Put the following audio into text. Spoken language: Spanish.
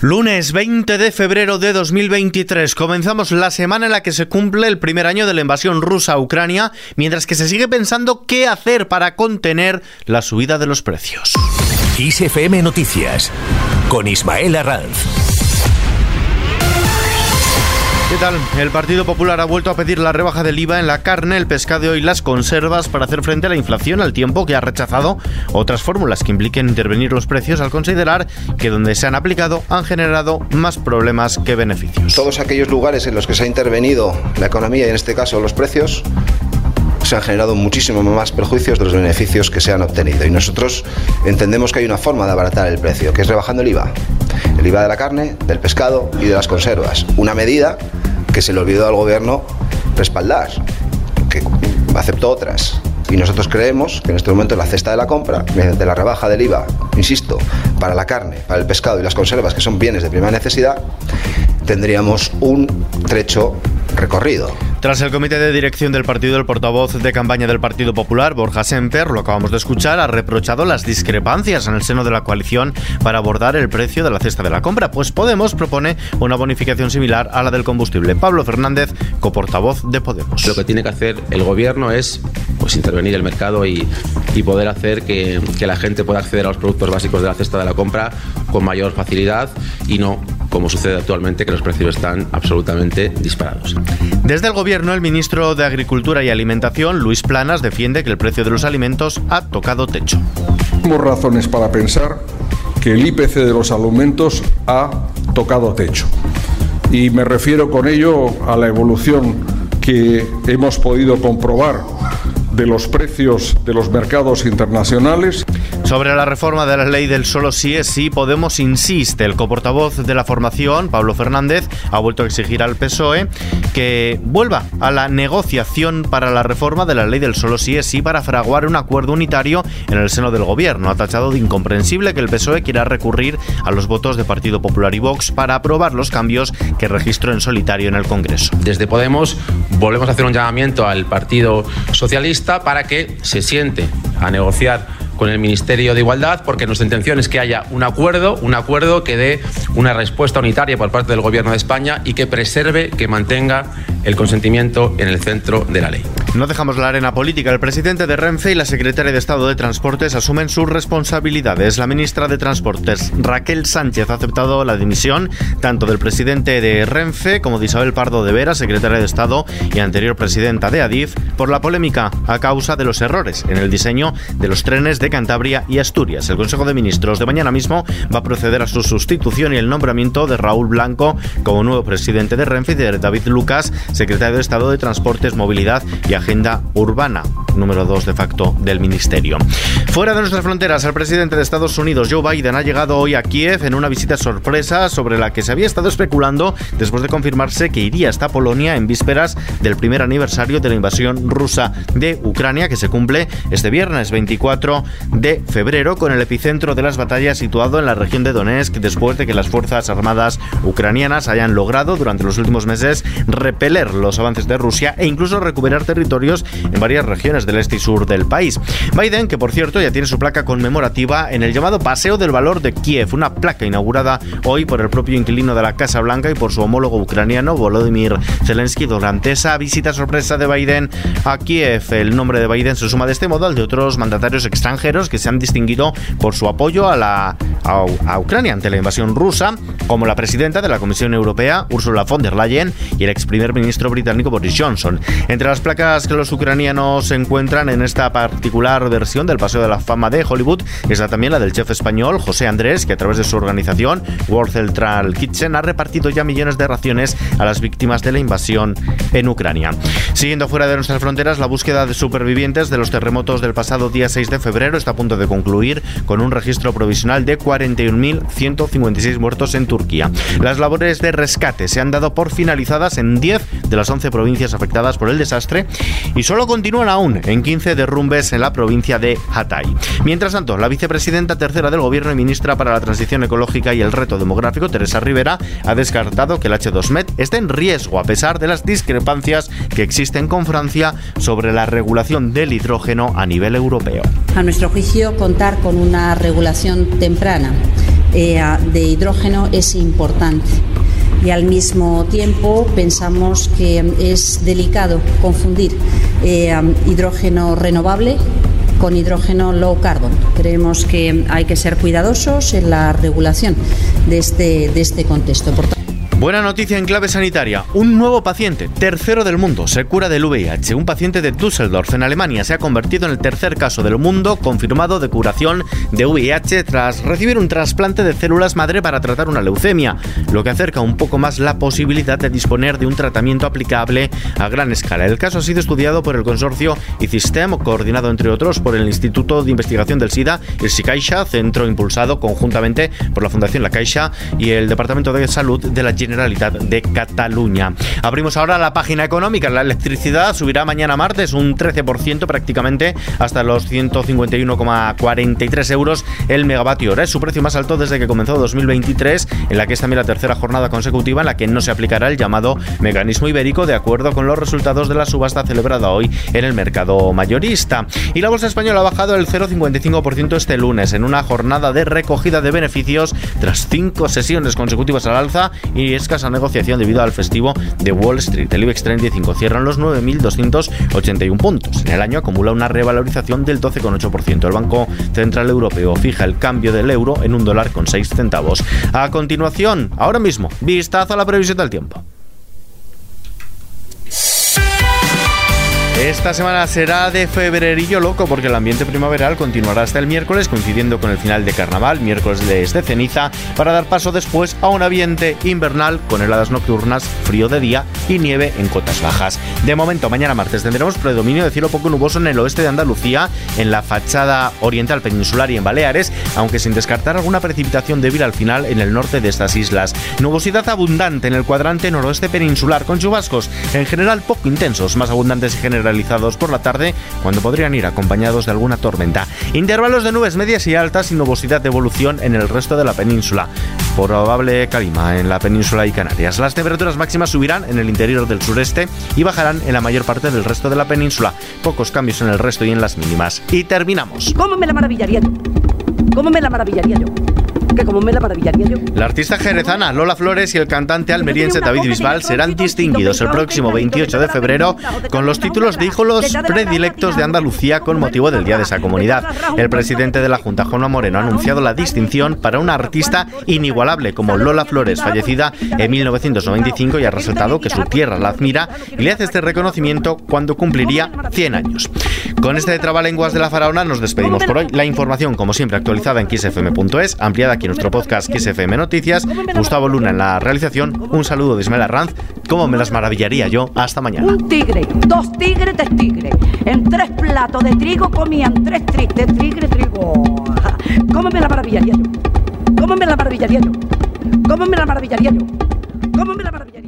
Lunes 20 de febrero de 2023 comenzamos la semana en la que se cumple el primer año de la invasión rusa a Ucrania, mientras que se sigue pensando qué hacer para contener la subida de los precios. ISFM Noticias con Ismael Arranz. ¿Qué tal? El Partido Popular ha vuelto a pedir la rebaja del IVA en la carne, el pescado y las conservas para hacer frente a la inflación al tiempo que ha rechazado otras fórmulas que impliquen intervenir los precios al considerar que donde se han aplicado han generado más problemas que beneficios. Todos aquellos lugares en los que se ha intervenido la economía y en este caso los precios se han generado muchísimo más perjuicios de los beneficios que se han obtenido. Y nosotros entendemos que hay una forma de abaratar el precio, que es rebajando el IVA. El IVA de la carne, del pescado y de las conservas. Una medida que se le olvidó al gobierno respaldar, que aceptó otras. Y nosotros creemos que en este momento la cesta de la compra, mediante la rebaja del IVA, insisto, para la carne, para el pescado y las conservas, que son bienes de primera necesidad, tendríamos un trecho recorrido. Tras el comité de dirección del partido, el portavoz de campaña del Partido Popular, Borja Semper, lo acabamos de escuchar, ha reprochado las discrepancias en el seno de la coalición para abordar el precio de la cesta de la compra, pues Podemos propone una bonificación similar a la del combustible. Pablo Fernández, coportavoz de Podemos. Lo que tiene que hacer el gobierno es pues, intervenir el mercado y, poder hacer que, que la gente pueda acceder a los productos básicos de la cesta de la compra con mayor facilidad y no como sucede actualmente, que los precios están absolutamente disparados. Desde el Gobierno, el ministro de Agricultura y Alimentación, Luis Planas, defiende que el precio de los alimentos ha tocado techo. Tenemos razones para pensar que el IPC de los alimentos ha tocado techo. Y me refiero con ello a la evolución que hemos podido comprobar de los precios de los mercados internacionales. Sobre la reforma de la ley del solo sí es sí, Podemos insiste. El coportavoz de la formación, Pablo Fernández, ha vuelto a exigir al PSOE que vuelva a la negociación para la reforma de la ley del solo sí es sí para fraguar un acuerdo unitario en el seno del gobierno. Ha tachado de incomprensible que el PSOE quiera recurrir a los votos de Partido Popular y Vox para aprobar los cambios que registró en solitario en el Congreso. Desde Podemos volvemos a hacer un llamamiento al Partido Socialista para que se siente a negociar con el Ministerio de Igualdad, porque nuestra intención es que haya un acuerdo, un acuerdo que dé una respuesta unitaria por parte del Gobierno de España y que preserve, que mantenga el consentimiento en el centro de la ley. No dejamos la arena política. El presidente de Renfe y la secretaria de Estado de Transportes asumen sus responsabilidades. La ministra de Transportes, Raquel Sánchez, ha aceptado la dimisión tanto del presidente de Renfe como de Isabel Pardo de Vera, secretaria de Estado y anterior presidenta de Adif, por la polémica a causa de los errores en el diseño de los trenes de Cantabria y Asturias. El Consejo de Ministros de mañana mismo va a proceder a su sustitución y el nombramiento de Raúl Blanco como nuevo presidente de Renfe y de David Lucas, secretario de Estado de Transportes, Movilidad y Agenda Urbana, número 2 de facto del Ministerio. Fuera de nuestras fronteras, el presidente de Estados Unidos, Joe Biden, ha llegado hoy a Kiev en una visita sorpresa sobre la que se había estado especulando después de confirmarse que iría hasta Polonia en vísperas del primer aniversario de la invasión rusa de Ucrania, que se cumple este viernes 24 de febrero, con el epicentro de las batallas situado en la región de Donetsk, después de que las Fuerzas Armadas ucranianas hayan logrado durante los últimos meses repeler los avances de Rusia e incluso recuperar territorio en varias regiones del este y sur del país. Biden, que por cierto ya tiene su placa conmemorativa en el llamado Paseo del Valor de Kiev, una placa inaugurada hoy por el propio inquilino de la Casa Blanca y por su homólogo ucraniano Volodymyr Zelensky durante esa visita sorpresa de Biden a Kiev. El nombre de Biden se suma de este modo al de otros mandatarios extranjeros que se han distinguido por su apoyo a, la, a, Ucrania ante la invasión rusa, como la presidenta de la Comisión Europea, Ursula von der Leyen, y el ex primer ministro británico Boris Johnson. Entre las placas que los ucranianos encuentran en esta particular versión del Paseo de la Fama de Hollywood es también la del chef español José Andrés, que a través de su organización World Central Kitchen ha repartido ya millones de raciones a las víctimas de la invasión en Ucrania. Siguiendo fuera de nuestras fronteras, la búsqueda de supervivientes de los terremotos del pasado día 6 de febrero está a punto de concluir con un registro provisional de 41.156 muertos en Turquía. Las labores de rescate se han dado por finalizadas en 10 de las 11 provincias afectadas por el desastre y solo continúan aún en 15 derrumbes en la provincia de Hatay. Mientras tanto, la vicepresidenta tercera del Gobierno y ministra para la Transición Ecológica y el Reto Demográfico, Teresa Rivera, ha descartado que el H2Med esté en riesgo a pesar de las discrepancias que existen con Francia sobre la regulación del hidrógeno a nivel europeo. A nuestro juicio, contar con una regulación temprana de hidrógeno es importante y al mismo tiempo pensamos que es delicado confundir hidrógeno renovable con hidrógeno low carbon. Creemos que hay que ser cuidadosos en la regulación de este, de este contexto. Buena noticia en clave sanitaria. Un nuevo paciente, tercero del mundo, se cura del VIH. Un paciente de Düsseldorf, en Alemania, se ha convertido en el tercer caso del mundo confirmado de curación de VIH tras recibir un trasplante de células madre para tratar una leucemia, lo que acerca un poco más la posibilidad de disponer de un tratamiento aplicable a gran escala. El caso ha sido estudiado por el consorcio ICISTEM, coordinado entre otros por el Instituto de Investigación del SIDA, el SICAIXA, centro impulsado conjuntamente por la Fundación La Caixa y el Departamento de Salud de la Generalitat de Cataluña. Abrimos ahora la página económica. La electricidad subirá mañana martes un 13% prácticamente hasta los 151,43 euros el megavatio hora. Es su precio más alto desde que comenzó 2023, en la que es también la tercera jornada consecutiva en la que no se aplicará el llamado mecanismo ibérico de acuerdo con los resultados de la subasta celebrada hoy en el mercado mayorista. Y la bolsa española ha bajado el 0,55% este lunes en una jornada de recogida de beneficios tras cinco sesiones consecutivas al alza y escasa negociación debido al festivo de Wall Street. El IBEX 35 cierra en los 9.281 puntos. En el año acumula una revalorización del 12,8%. El Banco Central Europeo fija el cambio del euro en un dólar con 6 centavos. A continuación, ahora mismo, vistazo a la previsión del tiempo. Esta semana será de febrerillo loco porque el ambiente primaveral continuará hasta el miércoles coincidiendo con el final de carnaval, miércoles de ceniza, para dar paso después a un ambiente invernal con heladas nocturnas, frío de día y nieve en cotas bajas. De momento, mañana martes tendremos predominio de cielo poco nuboso en el oeste de Andalucía, en la fachada oriental peninsular y en Baleares, aunque sin descartar alguna precipitación débil al final en el norte de estas islas. Nubosidad abundante en el cuadrante noroeste peninsular con chubascos en general poco intensos, más abundantes y generales realizados por la tarde, cuando podrían ir acompañados de alguna tormenta. Intervalos de nubes medias y altas y nubosidad de evolución en el resto de la península. Probable calima en la península y Canarias. Las temperaturas máximas subirán en el interior del sureste y bajarán en la mayor parte del resto de la península. Pocos cambios en el resto y en las mínimas. Y terminamos. ¿Cómo me la maravillaría yo? ¿Cómo me la maravillaría yo? Como me la maravillaría yo. La artista jerezana Lola Flores y el cantante almeriense David Bisbal serán distinguidos el próximo 28 de febrero con los títulos de hijos predilectos de Andalucía con motivo del Día de esa comunidad. El presidente de la Junta, Juanma Moreno, ha anunciado la distinción para una artista inigualable como Lola Flores, fallecida en 1995 y ha resaltado que su tierra la admira y le hace este reconocimiento cuando cumpliría 100 años. Con este trabalenguas de la faraona nos despedimos por hoy. La información, como siempre, actualizada en xfm.es, ampliada aquí nuestro podcast XFM Noticias. Gustavo Luna en la realización. Un saludo de Ismael Arranz. Cómo me las maravillaría yo. Hasta mañana. Un tigre, dos tigres de tigre. En tres platos de trigo comían tres tristes tigre, trigo. ¿Cómo me la maravillaría yo? ¿Cómo me la maravillaría yo? ¿Cómo me la maravillaría yo? ¿Cómo me la maravillaría